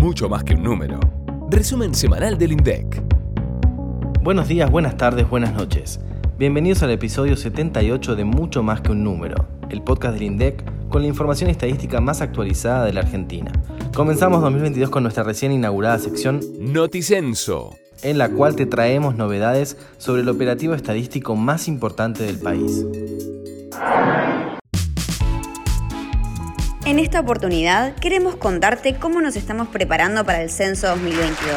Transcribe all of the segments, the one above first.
mucho más que un número. Resumen semanal del INDEC. Buenos días, buenas tardes, buenas noches. Bienvenidos al episodio 78 de Mucho más que un número, el podcast del INDEC con la información estadística más actualizada de la Argentina. Comenzamos 2022 con nuestra recién inaugurada sección Noticenso, en la cual te traemos novedades sobre el operativo estadístico más importante del país. En esta oportunidad queremos contarte cómo nos estamos preparando para el censo 2022.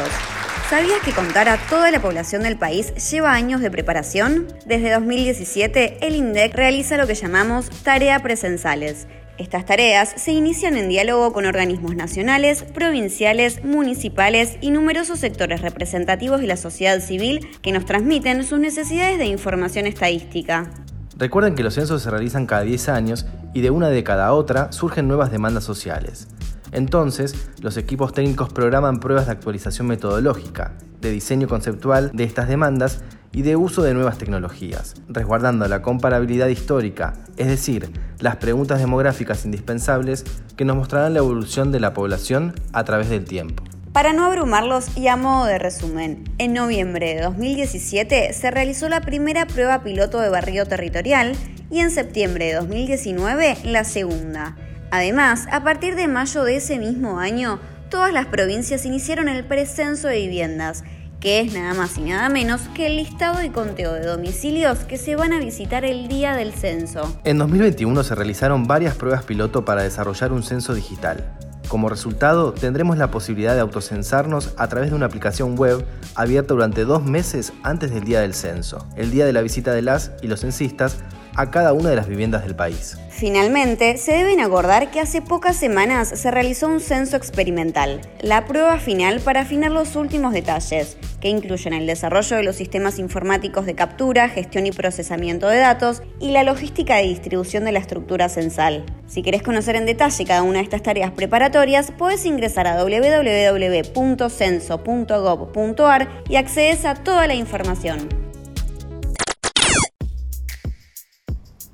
¿Sabías que contar a toda la población del país lleva años de preparación? Desde 2017, el INDEC realiza lo que llamamos tarea presensales. Estas tareas se inician en diálogo con organismos nacionales, provinciales, municipales y numerosos sectores representativos de la sociedad civil que nos transmiten sus necesidades de información estadística. Recuerden que los censos se realizan cada 10 años y de una década a otra surgen nuevas demandas sociales. Entonces, los equipos técnicos programan pruebas de actualización metodológica, de diseño conceptual de estas demandas y de uso de nuevas tecnologías, resguardando la comparabilidad histórica, es decir, las preguntas demográficas indispensables que nos mostrarán la evolución de la población a través del tiempo. Para no abrumarlos y a modo de resumen, en noviembre de 2017 se realizó la primera prueba piloto de barrio territorial y en septiembre de 2019 la segunda. Además, a partir de mayo de ese mismo año, todas las provincias iniciaron el precenso de viviendas, que es nada más y nada menos que el listado y conteo de domicilios que se van a visitar el día del censo. En 2021 se realizaron varias pruebas piloto para desarrollar un censo digital. Como resultado, tendremos la posibilidad de autocensarnos a través de una aplicación web abierta durante dos meses antes del día del censo, el día de la visita de las y los censistas a cada una de las viviendas del país. Finalmente, se deben acordar que hace pocas semanas se realizó un censo experimental, la prueba final para afinar los últimos detalles, que incluyen el desarrollo de los sistemas informáticos de captura, gestión y procesamiento de datos y la logística de distribución de la estructura censal. Si querés conocer en detalle cada una de estas tareas preparatorias, puedes ingresar a www.censo.gov.ar y accedes a toda la información.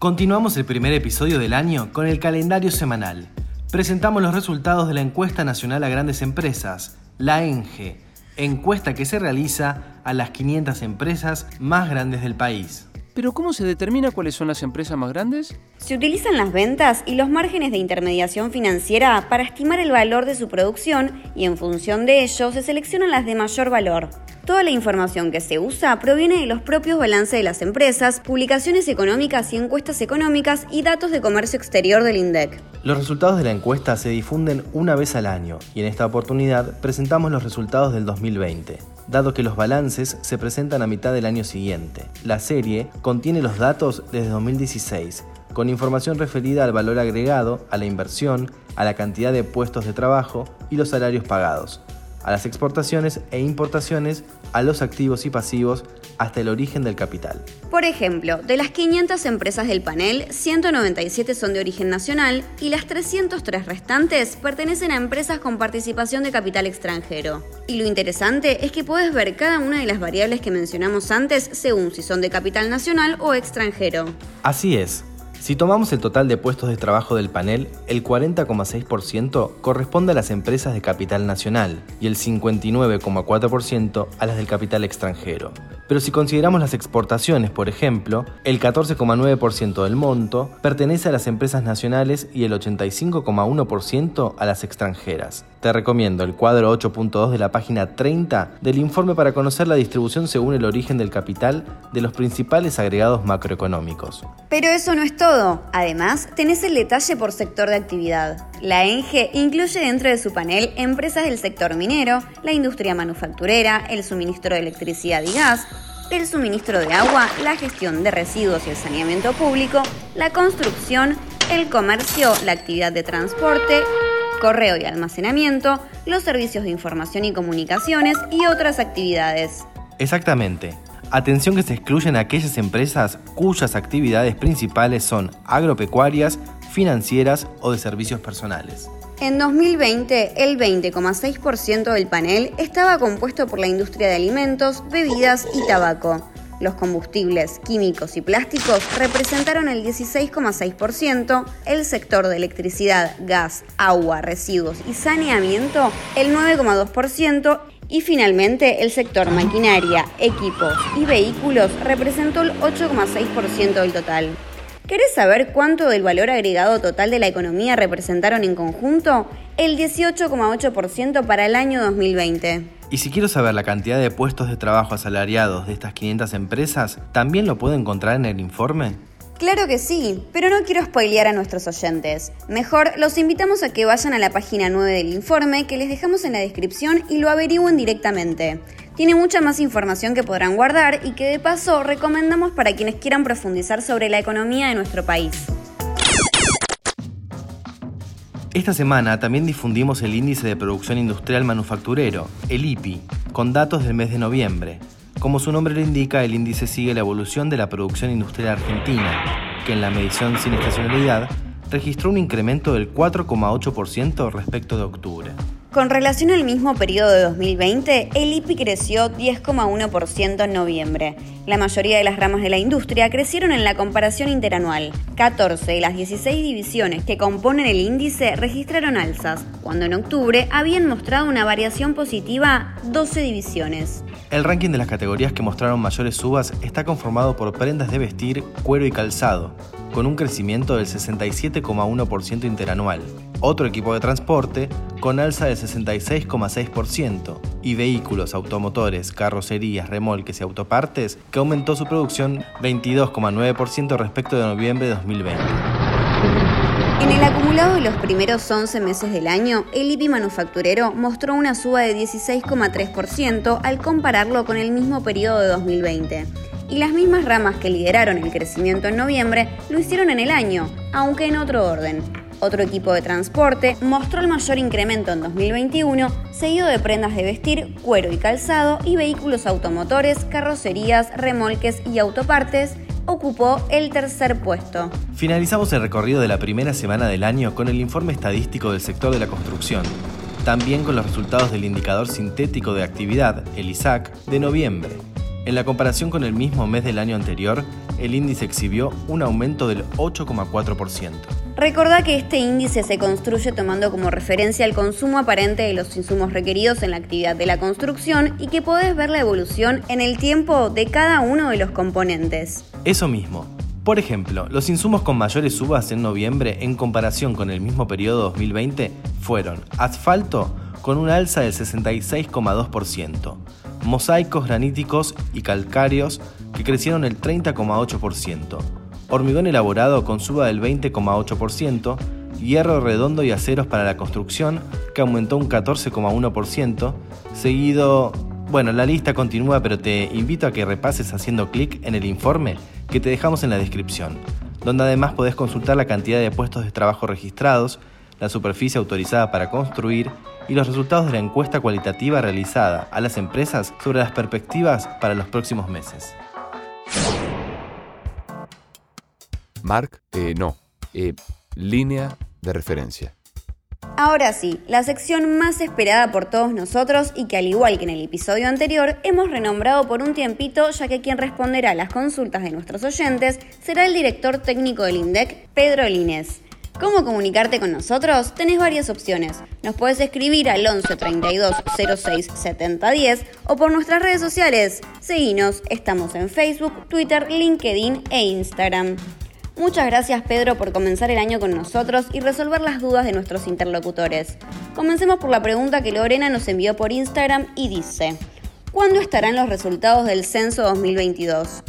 Continuamos el primer episodio del año con el calendario semanal. Presentamos los resultados de la encuesta nacional a grandes empresas, la ENGE, encuesta que se realiza a las 500 empresas más grandes del país. Pero ¿cómo se determina cuáles son las empresas más grandes? Se utilizan las ventas y los márgenes de intermediación financiera para estimar el valor de su producción y en función de ello se seleccionan las de mayor valor. Toda la información que se usa proviene de los propios balances de las empresas, publicaciones económicas y encuestas económicas y datos de comercio exterior del INDEC. Los resultados de la encuesta se difunden una vez al año y en esta oportunidad presentamos los resultados del 2020 dado que los balances se presentan a mitad del año siguiente. La serie contiene los datos desde 2016, con información referida al valor agregado, a la inversión, a la cantidad de puestos de trabajo y los salarios pagados, a las exportaciones e importaciones, a los activos y pasivos, hasta el origen del capital. Por ejemplo, de las 500 empresas del panel, 197 son de origen nacional y las 303 restantes pertenecen a empresas con participación de capital extranjero. Y lo interesante es que puedes ver cada una de las variables que mencionamos antes según si son de capital nacional o extranjero. Así es, si tomamos el total de puestos de trabajo del panel, el 40,6% corresponde a las empresas de capital nacional y el 59,4% a las del capital extranjero. Pero si consideramos las exportaciones, por ejemplo, el 14,9% del monto pertenece a las empresas nacionales y el 85,1% a las extranjeras. Te recomiendo el cuadro 8.2 de la página 30 del informe para conocer la distribución según el origen del capital de los principales agregados macroeconómicos. Pero eso no es todo. Además, tenés el detalle por sector de actividad. La ENGE incluye dentro de su panel empresas del sector minero, la industria manufacturera, el suministro de electricidad y gas, el suministro de agua, la gestión de residuos y el saneamiento público, la construcción, el comercio, la actividad de transporte, correo y almacenamiento, los servicios de información y comunicaciones y otras actividades. Exactamente. Atención que se excluyen aquellas empresas cuyas actividades principales son agropecuarias, financieras o de servicios personales. En 2020, el 20,6% del panel estaba compuesto por la industria de alimentos, bebidas y tabaco. Los combustibles, químicos y plásticos representaron el 16,6%, el sector de electricidad, gas, agua, residuos y saneamiento el 9,2% y finalmente el sector maquinaria, equipos y vehículos representó el 8,6% del total. ¿Querés saber cuánto del valor agregado total de la economía representaron en conjunto? El 18,8% para el año 2020. Y si quiero saber la cantidad de puestos de trabajo asalariados de estas 500 empresas, ¿también lo puedo encontrar en el informe? Claro que sí, pero no quiero spoilear a nuestros oyentes. Mejor los invitamos a que vayan a la página 9 del informe que les dejamos en la descripción y lo averigüen directamente. Tiene mucha más información que podrán guardar y que de paso recomendamos para quienes quieran profundizar sobre la economía de nuestro país. Esta semana también difundimos el Índice de Producción Industrial Manufacturero, el IPI, con datos del mes de noviembre. Como su nombre lo indica, el índice sigue la evolución de la producción industrial argentina, que en la medición sin estacionalidad registró un incremento del 4,8% respecto de octubre. Con relación al mismo periodo de 2020, el IPI creció 10,1% en noviembre. La mayoría de las ramas de la industria crecieron en la comparación interanual. 14 de las 16 divisiones que componen el índice registraron alzas, cuando en octubre habían mostrado una variación positiva 12 divisiones. El ranking de las categorías que mostraron mayores subas está conformado por prendas de vestir, cuero y calzado, con un crecimiento del 67,1% interanual. Otro equipo de transporte con alza del 66,6% y vehículos, automotores, carrocerías, remolques y autopartes que aumentó su producción 22,9% respecto de noviembre de 2020. En el acumulado de los primeros 11 meses del año, el IPI manufacturero mostró una suba de 16,3% al compararlo con el mismo periodo de 2020 y las mismas ramas que lideraron el crecimiento en noviembre lo hicieron en el año, aunque en otro orden. Otro equipo de transporte mostró el mayor incremento en 2021, seguido de prendas de vestir, cuero y calzado y vehículos automotores, carrocerías, remolques y autopartes, ocupó el tercer puesto. Finalizamos el recorrido de la primera semana del año con el informe estadístico del sector de la construcción, también con los resultados del indicador sintético de actividad, el ISAC, de noviembre. En la comparación con el mismo mes del año anterior, el índice exhibió un aumento del 8,4%. Recordá que este índice se construye tomando como referencia el consumo aparente de los insumos requeridos en la actividad de la construcción y que podés ver la evolución en el tiempo de cada uno de los componentes. Eso mismo. Por ejemplo, los insumos con mayores subas en noviembre en comparación con el mismo periodo 2020 fueron asfalto con un alza del 66,2%, mosaicos graníticos y calcáreos que crecieron el 30,8%, hormigón elaborado con suba del 20,8%, hierro redondo y aceros para la construcción que aumentó un 14,1%, seguido... Bueno, la lista continúa, pero te invito a que repases haciendo clic en el informe que te dejamos en la descripción, donde además podés consultar la cantidad de puestos de trabajo registrados, la superficie autorizada para construir y los resultados de la encuesta cualitativa realizada a las empresas sobre las perspectivas para los próximos meses. Mark, eh, no, eh, línea de referencia. Ahora sí, la sección más esperada por todos nosotros y que al igual que en el episodio anterior hemos renombrado por un tiempito ya que quien responderá a las consultas de nuestros oyentes será el director técnico del INDEC, Pedro Línez. ¿Cómo comunicarte con nosotros? Tenés varias opciones. Nos puedes escribir al 11 32 06 70 10 o por nuestras redes sociales. Seguinos, estamos en Facebook, Twitter, LinkedIn e Instagram. Muchas gracias Pedro por comenzar el año con nosotros y resolver las dudas de nuestros interlocutores. Comencemos por la pregunta que Lorena nos envió por Instagram y dice, ¿cuándo estarán los resultados del censo 2022?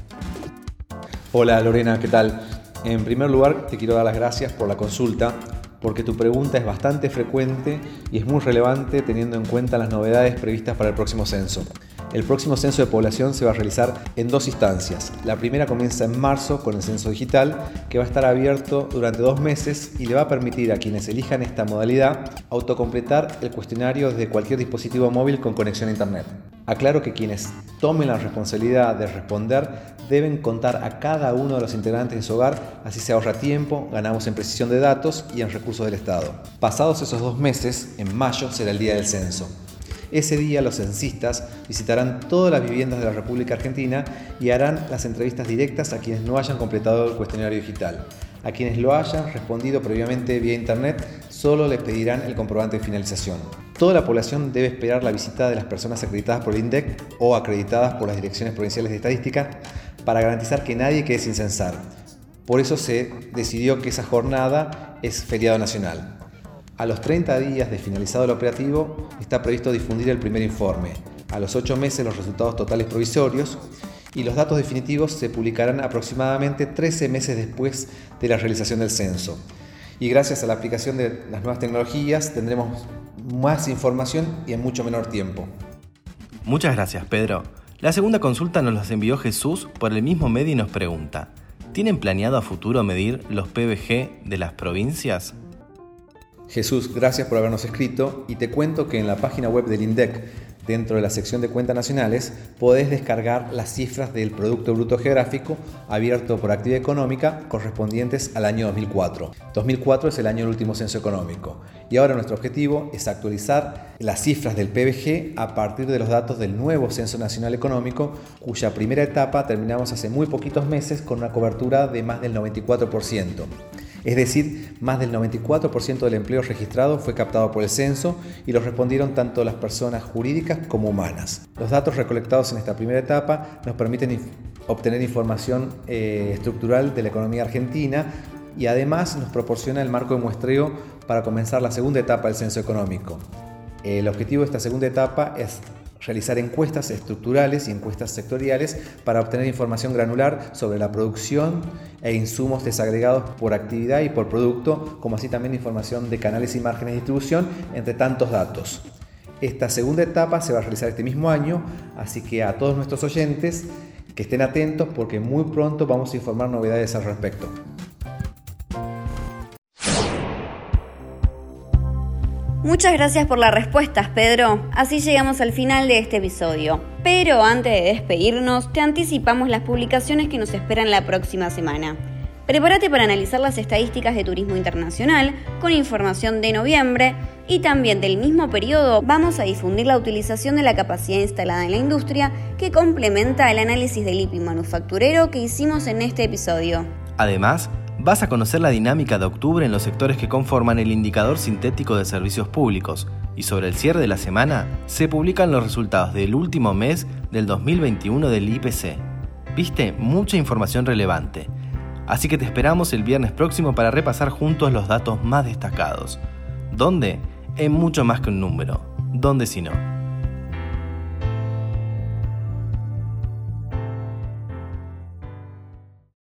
Hola Lorena, ¿qué tal? En primer lugar, te quiero dar las gracias por la consulta, porque tu pregunta es bastante frecuente y es muy relevante teniendo en cuenta las novedades previstas para el próximo censo. El próximo censo de población se va a realizar en dos instancias. La primera comienza en marzo con el censo digital, que va a estar abierto durante dos meses y le va a permitir a quienes elijan esta modalidad autocompletar el cuestionario desde cualquier dispositivo móvil con conexión a Internet. Aclaro que quienes tomen la responsabilidad de responder deben contar a cada uno de los integrantes de su hogar, así se ahorra tiempo, ganamos en precisión de datos y en recursos del Estado. Pasados esos dos meses, en mayo será el día del censo. Ese día los censistas visitarán todas las viviendas de la República Argentina y harán las entrevistas directas a quienes no hayan completado el cuestionario digital. A quienes lo hayan respondido previamente vía internet, solo les pedirán el comprobante de finalización. Toda la población debe esperar la visita de las personas acreditadas por el INDEC o acreditadas por las direcciones provinciales de estadística para garantizar que nadie quede sin censar. Por eso se decidió que esa jornada es feriado nacional. A los 30 días de finalizado el operativo está previsto difundir el primer informe. A los 8 meses los resultados totales provisorios y los datos definitivos se publicarán aproximadamente 13 meses después de la realización del censo. Y gracias a la aplicación de las nuevas tecnologías tendremos más información y en mucho menor tiempo. Muchas gracias, Pedro. La segunda consulta nos la envió Jesús por el mismo medio y nos pregunta, ¿tienen planeado a futuro medir los PBG de las provincias? Jesús, gracias por habernos escrito y te cuento que en la página web del INDEC Dentro de la sección de cuentas nacionales podés descargar las cifras del Producto Bruto Geográfico abierto por actividad económica correspondientes al año 2004. 2004 es el año del último censo económico y ahora nuestro objetivo es actualizar las cifras del PBG a partir de los datos del nuevo Censo Nacional Económico cuya primera etapa terminamos hace muy poquitos meses con una cobertura de más del 94%. Es decir, más del 94% del empleo registrado fue captado por el censo y lo respondieron tanto las personas jurídicas como humanas. Los datos recolectados en esta primera etapa nos permiten obtener información eh, estructural de la economía argentina y además nos proporciona el marco de muestreo para comenzar la segunda etapa del censo económico. El objetivo de esta segunda etapa es realizar encuestas estructurales y encuestas sectoriales para obtener información granular sobre la producción e insumos desagregados por actividad y por producto, como así también información de canales y márgenes de distribución, entre tantos datos. Esta segunda etapa se va a realizar este mismo año, así que a todos nuestros oyentes que estén atentos porque muy pronto vamos a informar novedades al respecto. Muchas gracias por las respuestas, Pedro. Así llegamos al final de este episodio. Pero antes de despedirnos, te anticipamos las publicaciones que nos esperan la próxima semana. Prepárate para analizar las estadísticas de turismo internacional con información de noviembre y también del mismo periodo vamos a difundir la utilización de la capacidad instalada en la industria que complementa el análisis del IPI manufacturero que hicimos en este episodio. Además, vas a conocer la dinámica de octubre en los sectores que conforman el indicador sintético de servicios públicos y sobre el cierre de la semana se publican los resultados del último mes del 2021 del IPC. Viste mucha información relevante. Así que te esperamos el viernes próximo para repasar juntos los datos más destacados. ¿Dónde? En mucho más que un número. ¿Dónde si no?